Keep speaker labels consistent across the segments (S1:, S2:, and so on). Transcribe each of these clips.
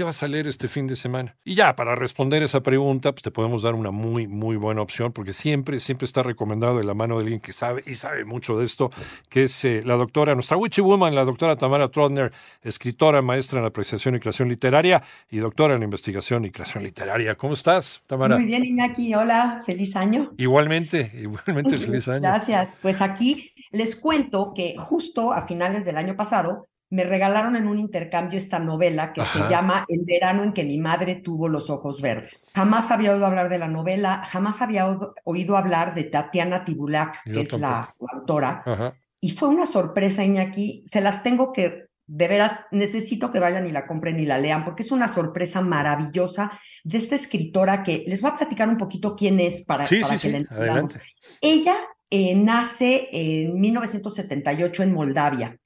S1: ¿Qué vas a leer este fin de semana? Y ya, para responder esa pregunta, pues te podemos dar una muy, muy buena opción, porque siempre, siempre está recomendado de la mano de alguien que sabe y sabe mucho de esto, que es eh, la doctora, nuestra witchy woman, la doctora Tamara Trotner, escritora, maestra en apreciación y creación literaria y doctora en investigación y creación literaria. ¿Cómo estás, Tamara?
S2: Muy bien, Iñaki. Hola, feliz año.
S1: Igualmente, igualmente feliz año.
S2: Gracias. Pues aquí les cuento que justo a finales del año pasado me regalaron en un intercambio esta novela que se llama El verano en que mi madre tuvo los ojos verdes. Jamás había oído hablar de la novela, jamás había oído hablar de Tatiana Tibulac, que es la, autora. Y fue una sorpresa, Iñaki. Se las tengo que, de veras, necesito que vayan y la compren y la lean, porque es una sorpresa maravillosa de esta escritora que les voy a platicar un poquito quién es para, que la entiendan. Ella eh, nace en 1978 en Moldavia.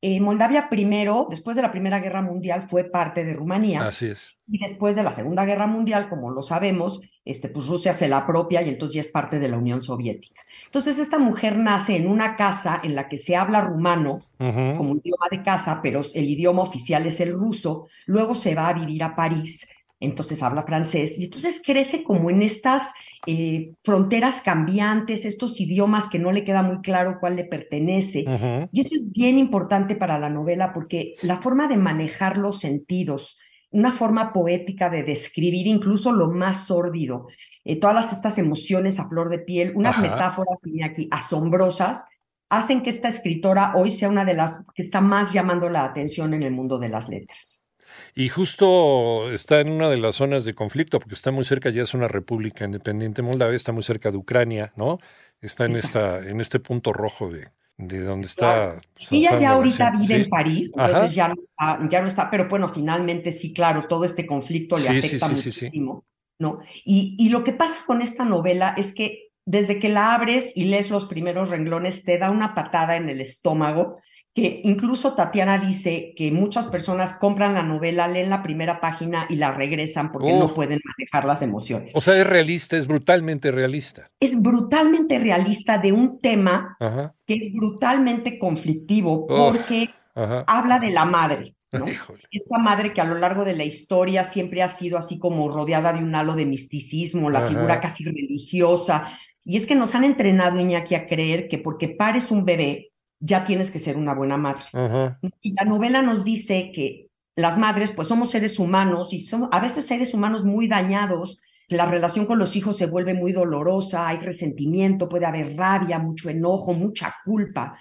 S2: Eh, Moldavia primero, después de la Primera Guerra Mundial, fue parte de Rumanía.
S1: Así es.
S2: Y después de la Segunda Guerra Mundial, como lo sabemos, este, pues Rusia se la apropia y entonces ya es parte de la Unión Soviética. Entonces esta mujer nace en una casa en la que se habla rumano como idioma de casa, pero el idioma oficial es el ruso. Luego se va a vivir a París, entonces habla francés y entonces crece como en estas eh, fronteras cambiantes, estos idiomas que no le queda muy claro cuál le pertenece. Y eso es bien importante para la novela porque la forma de manejar los sentidos, una forma poética de describir incluso lo más sórdido, eh, todas estas emociones a flor de piel, unas metáforas aquí asombrosas, hacen que esta escritora hoy sea una de las que está más llamando la atención en el mundo de las letras.
S1: Y justo está en una de las zonas de conflicto, porque está muy cerca, ya es una república independiente Moldavia, está muy cerca de Ucrania, ¿no? Está en, esta, en este punto rojo de, de donde está.
S2: Pues, Ella ya ahorita vive en París, entonces ya no, está, ya no está, pero bueno, finalmente sí, claro, todo este conflicto le afecta muchísimo, ¿no? Y, y lo que pasa con esta novela es que desde que la abres y lees los primeros renglones, te da una patada en el estómago que incluso Tatiana dice que muchas personas compran la novela, leen la primera página y la regresan porque no pueden manejar las emociones.
S1: O sea, es realista, es brutalmente realista.
S2: Es brutalmente realista de un tema que es brutalmente conflictivo porque habla de la madre. ¿no? Esta madre que a lo largo de la historia siempre ha sido así como rodeada de un halo de misticismo, la figura casi religiosa. Y es que nos han entrenado, Iñaki, a creer que porque pares un bebé, ya tienes que ser una buena madre. Y la novela nos dice que las madres, pues somos seres humanos y somos a veces seres humanos muy dañados. La relación con los hijos se vuelve muy dolorosa, hay resentimiento, puede haber rabia, mucho enojo, mucha culpa.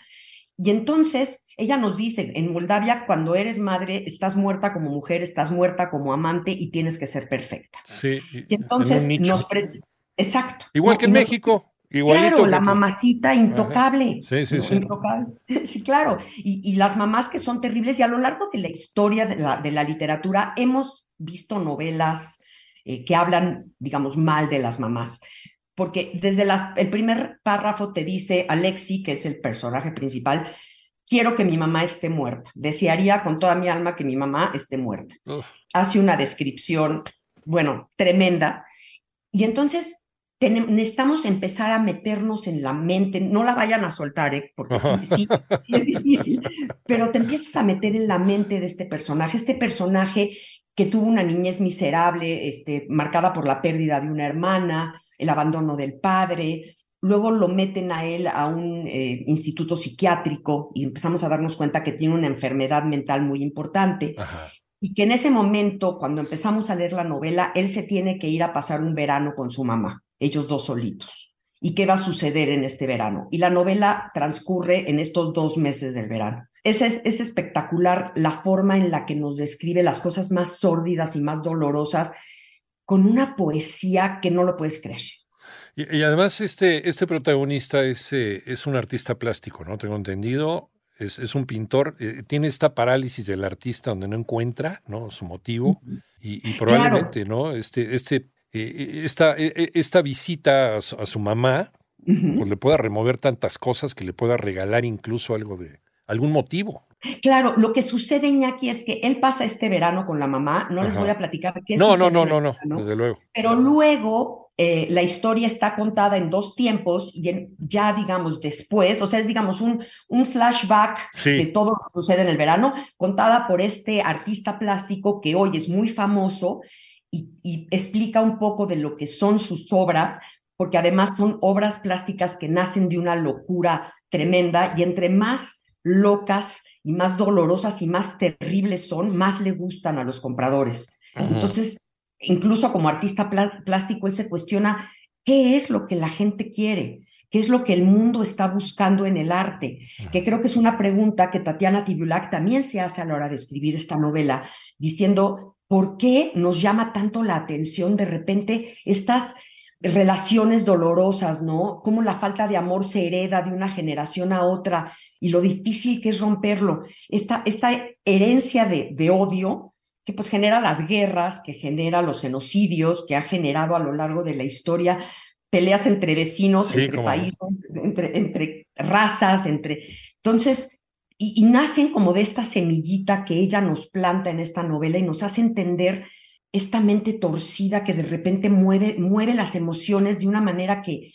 S2: Y entonces ella nos dice, en Moldavia, cuando eres madre, estás muerta como mujer, estás muerta como amante y tienes que ser perfecta.
S1: Sí,
S2: y entonces nos... Exacto.
S1: Igual que en México
S2: claro, la mamacita intocable.
S1: Sí, sí, sí.
S2: Sí, claro. Y, las mamás que son terribles. Y a lo largo de la historia de la, de la literatura hemos visto novelas eh, que hablan, digamos, mal de las mamás. Porque desde el primer párrafo te dice Alexi, que es el personaje principal, quiero que mi mamá esté muerta. Desearía con toda mi alma que mi mamá esté muerta. Hace una descripción, bueno, tremenda. Y entonces necesitamos empezar a meternos en la mente, no la vayan a soltar, ¿eh? porque sí, sí, es difícil, pero te empiezas a meter en la mente de este personaje, este personaje que tuvo una niñez miserable, este, marcada por la pérdida de una hermana, el abandono del padre, luego lo meten a él a un eh, instituto psiquiátrico y empezamos a darnos cuenta que tiene una enfermedad mental muy importante. Y que en ese momento, cuando empezamos a leer la novela, él se tiene que ir a pasar un verano con su mamá ellos dos solitos. ¿Y qué va a suceder en este verano? Y la novela transcurre en estos dos meses del verano. Es, es, espectacular la forma en la que nos describe las cosas más sórdidas y más dolorosas con una poesía que no lo puedes creer.
S1: Y, además este, este protagonista es, eh, es un artista plástico, ¿no? Tengo entendido. Es, es un pintor, eh, tiene esta parálisis del artista donde no encuentra ¿no? su motivo y, probablemente ¿no? este, este eh, esta, e, e, esta visita a su, mamá, pues le pueda remover tantas cosas que le pueda regalar incluso algo de algún motivo.
S2: Claro, lo que sucede, Iñaki, es que él pasa este verano con la mamá, no les voy a platicar qué
S1: No, no, no, no, no, desde luego.
S2: Pero luego eh, la historia está contada en dos tiempos y ya, digamos, después, o sea, es, digamos, un, un flashback de todo lo que sucede en el verano, contada por este artista plástico que hoy es muy famoso y, y explica un poco de lo que son sus obras, porque además son obras plásticas que nacen de una locura tremenda y entre más locas y más dolorosas y más terribles son, más le gustan a los compradores. Entonces, incluso como artista plástico, él se cuestiona qué es lo que la gente quiere, qué es lo que el mundo está buscando en el arte, que creo que es una pregunta que Tatiana Tibiulak también se hace a la hora de escribir esta novela, diciendo, ¿por qué nos llama tanto la atención de repente estas relaciones dolorosas, ¿no? Cómo la falta de amor se hereda de una generación a otra y lo difícil que es romperlo. Esta, esta herencia de, de odio que pues genera las guerras, que genera los genocidios, que ha generado a lo largo de la historia peleas entre vecinos, entre países, entre, entre, razas, entre... Entonces, y, nacen como de esta semillita que ella nos planta en esta novela y nos hace entender esta mente torcida que de repente mueve, mueve las emociones de una manera que,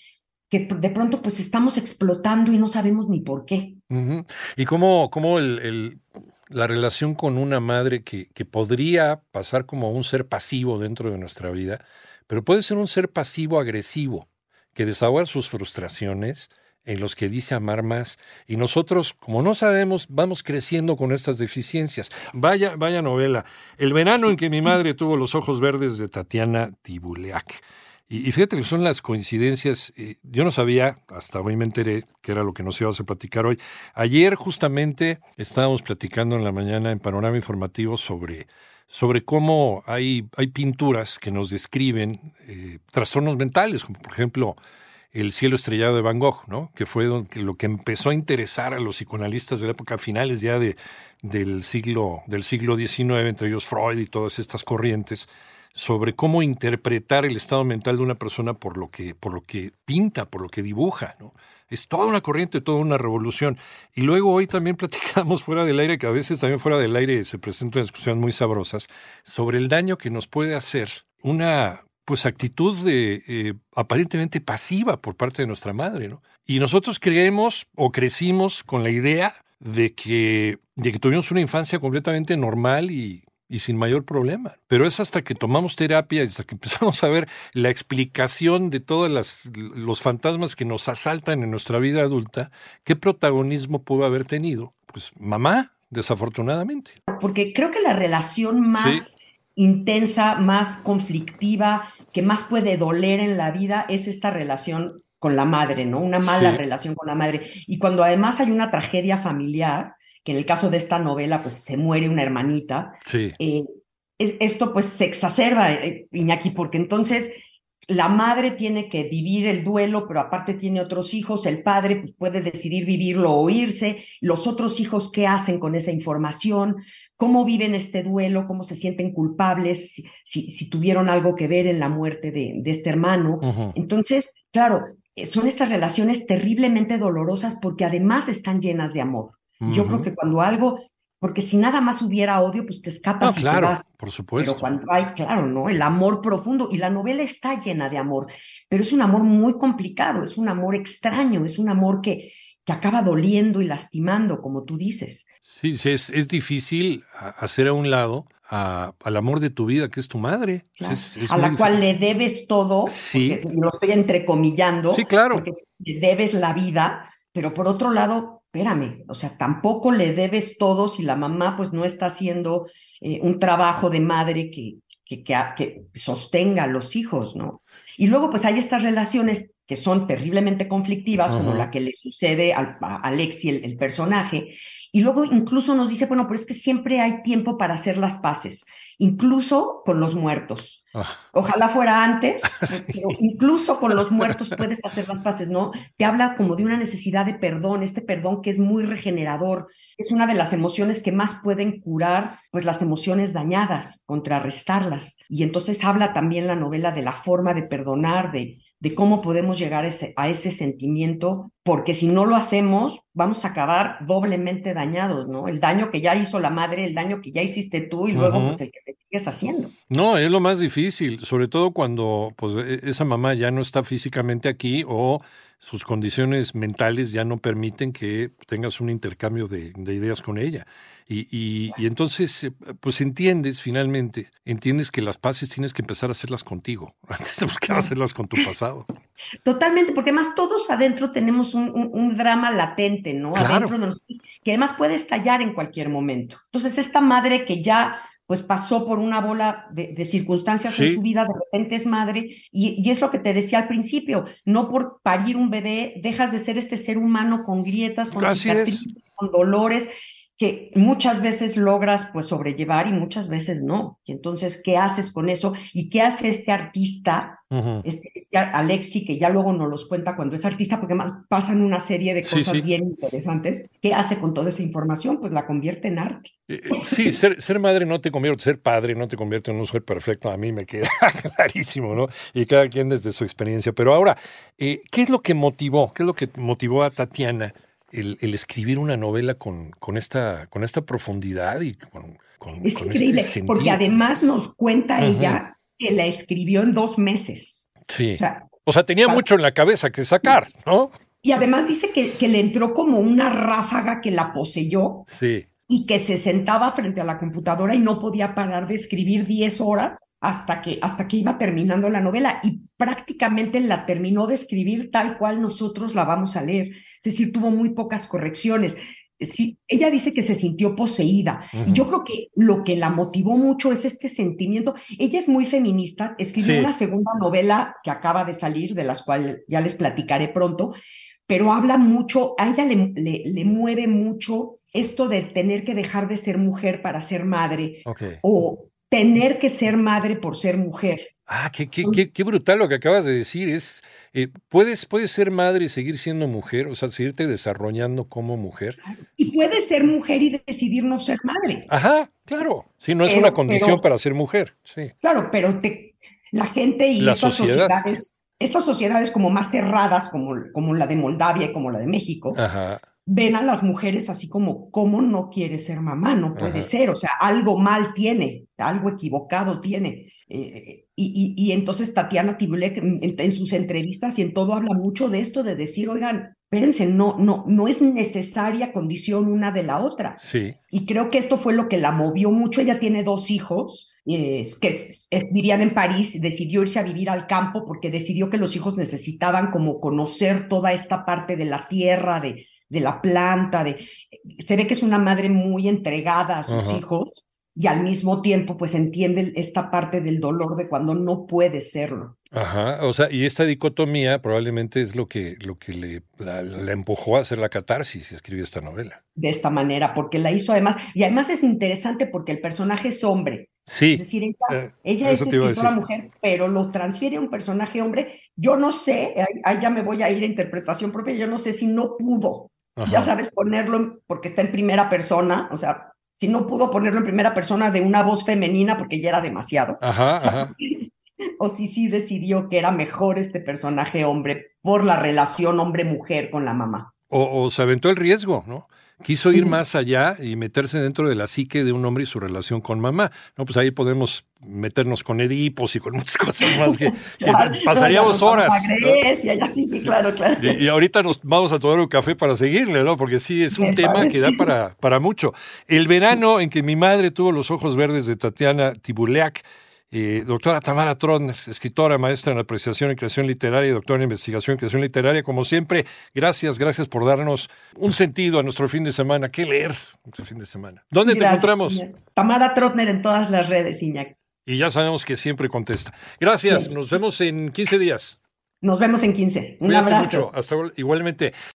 S2: que de pronto pues estamos explotando y no sabemos ni por qué.
S1: Y cómo, cómo el, el, la relación con una madre que, que podría pasar como un ser pasivo dentro de nuestra vida, pero puede ser un ser pasivo agresivo, que desahoga sus frustraciones, en los que dice amar más. Y nosotros, como no sabemos, vamos creciendo con estas deficiencias. Vaya, vaya novela. El verano en que mi madre tuvo los ojos verdes de Tatiana Tibuleak. Y, fíjate que son las coincidencias. Eh, yo no sabía, hasta hoy me enteré, que era lo que nos íbamos a platicar hoy. Ayer justamente estábamos platicando en la mañana en Panorama Informativo sobre sobre cómo hay, hay pinturas que nos describen eh, trastornos mentales, como por ejemplo el cielo estrellado de Van Gogh, ¿no? que fue lo que empezó a interesar a los psicoanalistas de la época finales ya de, del, siglo, del siglo XIX, entre ellos Freud y todas estas corrientes, sobre cómo interpretar el estado mental de una persona por lo que, por lo que pinta, por lo que dibuja. ¿no? Es toda una corriente, toda una revolución. Y luego hoy también platicamos fuera del aire, que a veces también fuera del aire se presentan discusiones muy sabrosas, sobre el daño que nos puede hacer una pues actitud de eh, aparentemente pasiva por parte de nuestra madre, ¿no? Y nosotros creemos o crecimos con la idea de que, de que tuvimos una infancia completamente normal y, y sin mayor problema. Pero es hasta que tomamos terapia y hasta que empezamos a ver la explicación de todos los fantasmas que nos asaltan en nuestra vida adulta, qué protagonismo pudo haber tenido. Pues mamá, desafortunadamente.
S2: Porque creo que la relación más intensa, más conflictiva, que más puede doler en la vida es esta relación con la madre, ¿no? Una mala relación con la madre. Y cuando además hay una tragedia familiar, que en el caso de esta novela, pues se muere una hermanita, eh, esto pues se exacerba, eh, Iñaki, porque entonces la madre tiene que vivir el duelo, pero aparte tiene otros hijos, el padre pues, puede decidir vivirlo o irse, los otros hijos qué hacen con esa información, cómo viven este duelo, cómo se sienten culpables, si, si, tuvieron algo que ver en la muerte de, de este hermano. Entonces, claro, eh, son estas relaciones terriblemente dolorosas porque además están llenas de amor. Yo creo que cuando algo porque si nada más hubiera odio, pues te escapas y
S1: te
S2: vas.
S1: Por supuesto.
S2: Pero cuando hay, claro, ¿no? El amor profundo, y la novela está llena de amor, pero es un amor muy complicado, es un amor extraño, es un amor que, que acaba doliendo y lastimando, como tú dices.
S1: Sí, sí es, es difícil hacer a un lado a, al amor de tu vida, que es tu madre.
S2: a la cual le debes todo, sí. lo estoy entrecomillando,
S1: sí, claro.
S2: porque le debes la vida, pero por otro lado, espérame, o sea, tampoco le debes todo si la mamá pues no está haciendo eh, un trabajo de madre que, que, que, sostenga a los hijos, ¿no? Y luego pues hay estas relaciones que son terriblemente conflictivas, como la que le sucede al, a Alexi, el, personaje, y luego incluso nos dice, bueno, pero es que siempre hay tiempo para hacer las paces, incluso con los muertos. Ah. Ojalá fuera antes, pero incluso con los muertos puedes hacer las paces, ¿no? Te habla como de una necesidad de perdón, este perdón que es muy regenerador, es una de las emociones que más pueden curar, pues las emociones dañadas, contrarrestarlas. Y entonces habla también la novela de la forma de perdonar, de de cómo podemos llegar a ese, a ese sentimiento, porque si no lo hacemos, vamos a acabar doblemente dañados, ¿no? El daño que ya hizo la madre, el daño que ya hiciste tú y luego pues el que te sigues haciendo.
S1: No, es lo más difícil, sobre todo cuando pues e, esa mamá ya no está físicamente aquí o sus condiciones mentales ya no permiten que tengas un intercambio de, ideas con ella. Y, y, entonces, eh, pues entiendes finalmente, entiendes que las paces tienes que empezar a hacerlas contigo, antes de buscar hacerlas con tu pasado.
S2: Totalmente, porque además todos adentro tenemos un, un, drama latente, ¿no? Adentro de nosotros, que además puede estallar en cualquier momento. Entonces, esta madre que ya pues pasó por una bola de, circunstancias en su vida, de repente es madre, y, es lo que te decía al principio, no por parir un bebé dejas de ser este ser humano con grietas, con cicatrices, con dolores, que muchas veces logras pues sobrellevar y muchas veces no. Y entonces, ¿qué haces con eso? ¿Y qué hace este artista, este, este, Alexi, que ya luego nos los cuenta cuando es artista, porque además pasan una serie de cosas bien interesantes? ¿Qué hace con toda esa información? Pues la convierte en arte.
S1: Eh, eh, sí, ser, ser madre no te convierte, ser padre no te convierte en un ser perfecto, a mí me queda clarísimo, ¿no? Y cada quien desde su experiencia. Pero ahora, eh, ¿qué es lo que motivó? ¿Qué es lo que motivó a Tatiana? El, escribir una novela con, con, esta, con esta profundidad y con, con
S2: Es increíble, porque además nos cuenta ella que la escribió en dos meses.
S1: Sí. O sea, tenía mucho en la cabeza que sacar, ¿no?
S2: Y además dice que, que le entró como una ráfaga que la poseyó.
S1: Sí
S2: y que se sentaba frente a la computadora y no podía parar de escribir 10 horas hasta que, hasta que iba terminando la novela y prácticamente la terminó de escribir tal cual nosotros la vamos a leer. Es decir, tuvo muy pocas correcciones. Sí, ella dice que se sintió poseída. Y yo creo que lo que la motivó mucho es este sentimiento. Ella es muy feminista, escribió una segunda novela que acaba de salir, de las cuales ya les platicaré pronto, pero habla mucho, a ella le, le mueve mucho esto de tener que dejar de ser mujer para ser madre o tener que ser madre por ser mujer.
S1: Ah, qué, qué, qué, brutal lo que acabas de decir. Es, eh, ¿puedes, ¿Puedes ser madre y seguir siendo mujer? O sea, seguirte desarrollando como mujer.
S2: Y puedes ser mujer y decidir no ser madre.
S1: Ajá, claro. Sí, no es una condición para ser mujer. Sí.
S2: Claro, pero te, la gente y estas sociedades, estas sociedades como más cerradas, como, como la de Moldavia y como la de México, Ajá ven a las mujeres así como, ¿cómo no quiere ser mamá? No puede ser, o sea, algo mal tiene, algo equivocado tiene. Eh, y, y, entonces Tatiana Tibulek en, sus entrevistas y en todo habla mucho de esto, de decir, oigan, espérense, no, no, no es necesaria condición una de la otra.
S1: Sí.
S2: Y creo que esto fue lo que la movió mucho. Ella tiene dos hijos que vivían en París, decidió irse a vivir al campo porque decidió que los hijos necesitaban como conocer toda esta parte de la tierra, de, de la planta, de se ve que es una madre muy entregada a sus hijos y al mismo tiempo pues entiende esta parte del dolor de cuando no puede serlo.
S1: Ajá, o sea, y esta dicotomía probablemente es lo que, lo que le la, empujó a hacer la catarsis y escribió esta novela.
S2: De esta manera, porque la hizo además, y además es interesante porque el personaje es hombre.
S1: Sí.
S2: Es decir, ella, eh, es escritora mujer, pero lo transfiere a un personaje hombre. Yo no sé, ahí ya me voy a ir a interpretación propia, yo no sé si no pudo ya sabes ponerlo porque está en primera persona, o sea, si no pudo ponerlo en primera persona de una voz femenina porque ya era demasiado.
S1: Ajá, ajá.
S2: o si sí decidió que era mejor este personaje hombre por la relación hombre-mujer con la mamá.
S1: O, o, se aventó el riesgo, ¿no? Quiso ir más allá y meterse dentro de la psique de un hombre y su relación con mamá. No, pues ahí podemos meternos con Edipos y con muchas cosas más que, pasaríamos horas.
S2: claro, claro.
S1: Y, ahorita nos vamos a tomar un café para seguirle, ¿no? Porque sí, es un tema que da para, para mucho. El verano en que mi madre tuvo los ojos verdes de Tatiana Tibuleak, eh, doctora Tamara Trotner, escritora, maestra en apreciación y creación literaria y doctora en investigación y creación literaria. Como siempre, gracias, gracias por darnos un sentido a nuestro fin de semana. ¿Qué leer nuestro fin de semana? ¿Dónde te encontramos?
S2: Tamara Trotner en todas las redes, Iñaki.
S1: Y ya sabemos que siempre contesta. Gracias, nos vemos en 15 días.
S2: Nos vemos en 15. Un abrazo.
S1: Hasta igualmente.